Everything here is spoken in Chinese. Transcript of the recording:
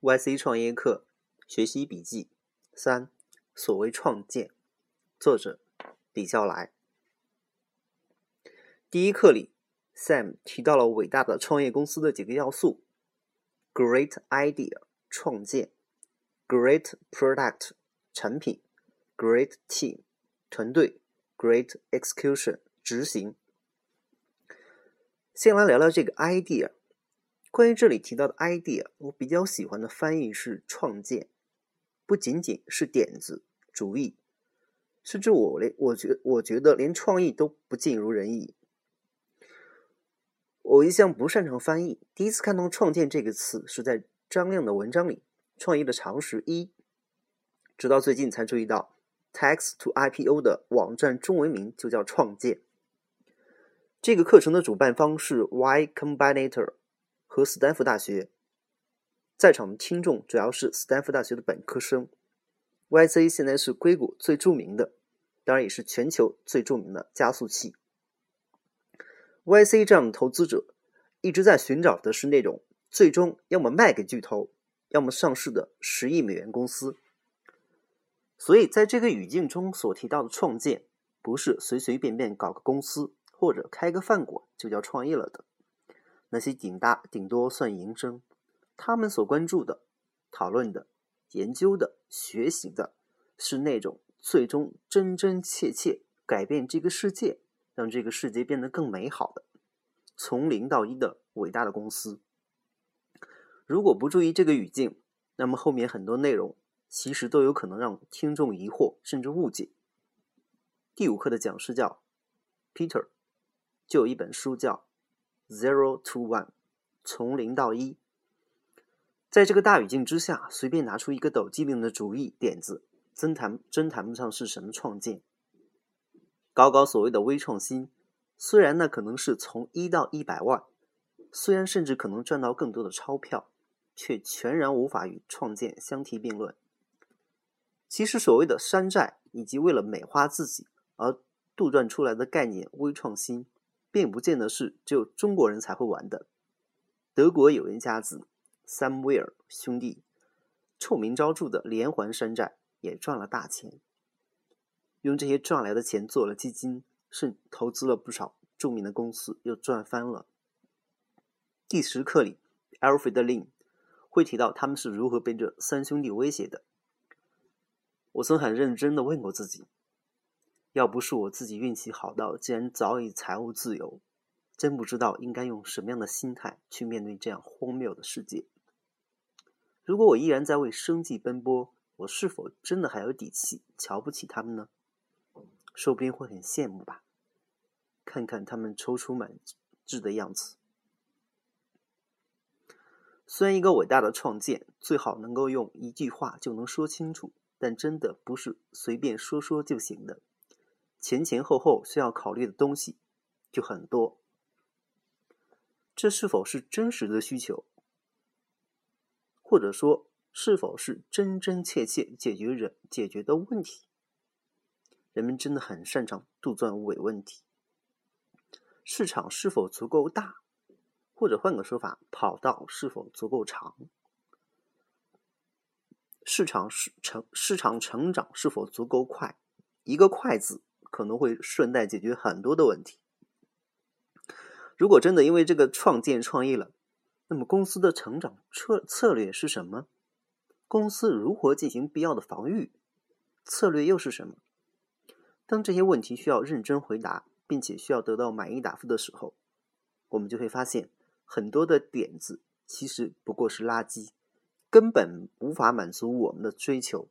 YC 创业课学习笔记三：所谓创建，作者李笑来。第一课里，Sam 提到了伟大的创业公司的几个要素：Great idea 创建，Great product 产品，Great team 团队，Great execution 执行。先来聊聊这个 idea。关于这里提到的 idea，我比较喜欢的翻译是创建，不仅仅是点子、主意，甚至我连我觉我觉得连创意都不尽如人意。我一向不擅长翻译，第一次看到“创建”这个词是在张亮的文章里，《创业的常识一》，直到最近才注意到 “text to IPO 的网站中文名就叫“创建”。这个课程的主办方是 Y Combinator。和斯坦福大学，在场的听众主要是斯坦福大学的本科生。YC 现在是硅谷最著名的，当然也是全球最著名的加速器。YC 这样的投资者一直在寻找的是那种最终要么卖给巨头，要么上市的十亿美元公司。所以在这个语境中所提到的创建，不是随随便便搞个公司或者开个饭馆就叫创业了的。那些顶大顶多算营生，他们所关注的、讨论的、研究的、学习的，是那种最终真真切切改变这个世界，让这个世界变得更美好的，从零到一的伟大的公司。如果不注意这个语境，那么后面很多内容其实都有可能让听众疑惑甚至误解。第五课的讲师叫 Peter，就有一本书叫。Zero to one，从零到一，在这个大语境之下，随便拿出一个抖机灵的主意点子，真谈真谈不上是什么创建。搞搞所谓的微创新，虽然那可能是从一到一百万，虽然甚至可能赚到更多的钞票，却全然无法与创建相提并论。其实，所谓的山寨以及为了美化自己而杜撰出来的概念微创新。并不见得是只有中国人才会玩的。德国有人家子三威尔兄弟，臭名昭著的连环山寨，也赚了大钱。用这些赚来的钱做了基金，甚投资了不少著名的公司，又赚翻了。第十课里，Alfred Lin 会提到他们是如何被这三兄弟威胁的。我曾很认真的问过自己。要不是我自己运气好到竟然早已财务自由，真不知道应该用什么样的心态去面对这样荒谬的世界。如果我依然在为生计奔波，我是否真的还有底气瞧不起他们呢？说不定会很羡慕吧。看看他们踌躇满志的样子。虽然一个伟大的创建最好能够用一句话就能说清楚，但真的不是随便说说就行的。前前后后需要考虑的东西就很多，这是否是真实的需求，或者说是否是真真切切解决人解决的问题？人们真的很擅长杜撰伪问题。市场是否足够大，或者换个说法，跑道是否足够长？市场是成市场成长是否足够快？一个“快”字。可能会顺带解决很多的问题。如果真的因为这个创建创业了，那么公司的成长策策略是什么？公司如何进行必要的防御？策略又是什么？当这些问题需要认真回答，并且需要得到满意答复的时候，我们就会发现很多的点子其实不过是垃圾，根本无法满足我们的追求。